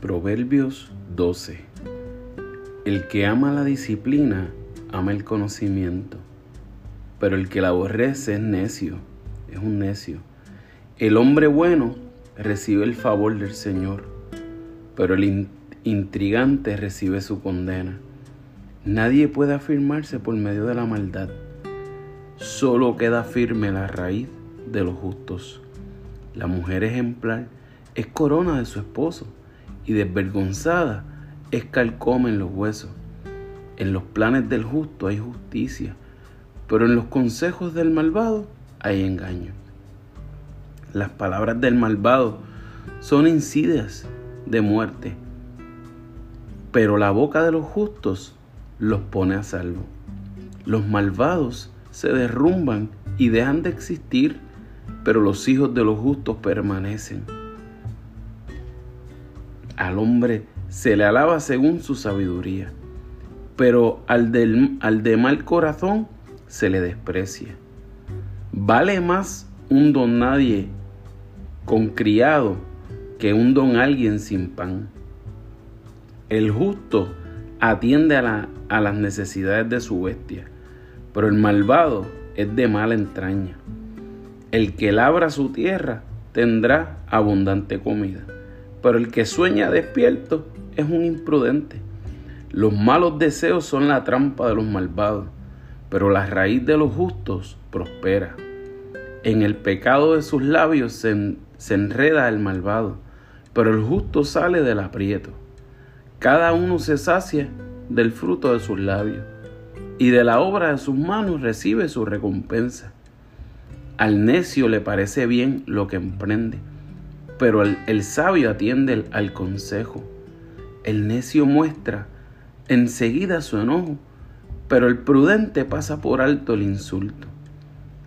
Proverbios 12. El que ama la disciplina, ama el conocimiento, pero el que la aborrece es necio, es un necio. El hombre bueno recibe el favor del Señor, pero el intrigante recibe su condena. Nadie puede afirmarse por medio de la maldad, solo queda firme la raíz de los justos. La mujer ejemplar es corona de su esposo y desvergonzada es calcoma en los huesos. En los planes del justo hay justicia, pero en los consejos del malvado hay engaño. Las palabras del malvado son insidias de muerte, pero la boca de los justos los pone a salvo. Los malvados se derrumban y dejan de existir, pero los hijos de los justos permanecen. Al hombre se le alaba según su sabiduría, pero al, al de mal corazón se le desprecia. Vale más un don nadie con criado que un don alguien sin pan. El justo atiende a, a las necesidades de su bestia, pero el malvado es de mala entraña. El que labra su tierra tendrá abundante comida pero el que sueña despierto es un imprudente. Los malos deseos son la trampa de los malvados, pero la raíz de los justos prospera. En el pecado de sus labios se, enreda el malvado, pero el justo sale del aprieto. Cada uno se sacia del fruto de sus labios, y de la obra de sus manos recibe su recompensa. Al necio le parece bien lo que emprende pero el, sabio atiende al consejo. El necio muestra enseguida su enojo, pero el prudente pasa por alto el insulto.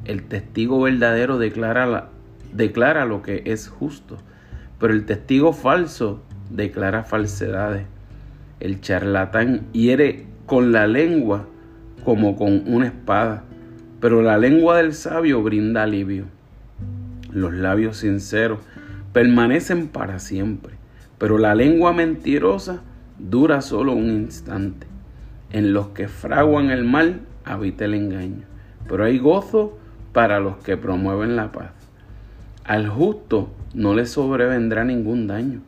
El testigo verdadero declara, declara lo que es justo, pero el testigo falso declara falsedades. El charlatán hiere con la lengua como con una espada, pero la lengua del sabio brinda alivio. Los labios sinceros permanecen para siempre, pero la lengua mentirosa dura solo un instante. En los que fraguan el mal habita el engaño, pero hay gozo para los que promueven la paz. Al justo no le sobrevendrá ningún daño,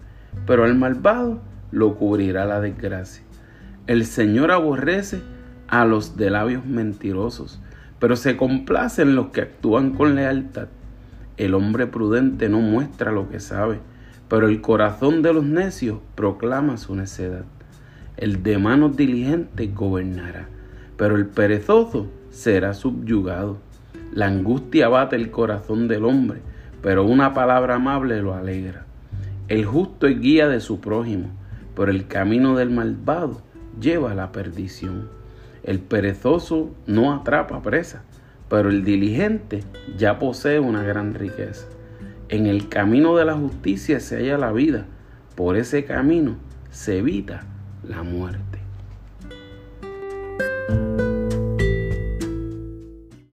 pero al malvado lo cubrirá la desgracia. El Señor aborrece a los de labios mentirosos, pero se complace en los que actúan con lealtad. El hombre prudente no muestra lo que sabe, pero el corazón de los necios proclama su necedad. El de manos diligentes gobernará, pero el perezoso será subyugado. La angustia bate el corazón del hombre, pero una palabra amable lo alegra. El justo es guía de su prójimo, pero el camino del malvado lleva a la perdición. El perezoso no atrapa presa, pero el diligente ya posee una gran riqueza. En el camino de la justicia se halla la vida, por ese camino se evita la muerte.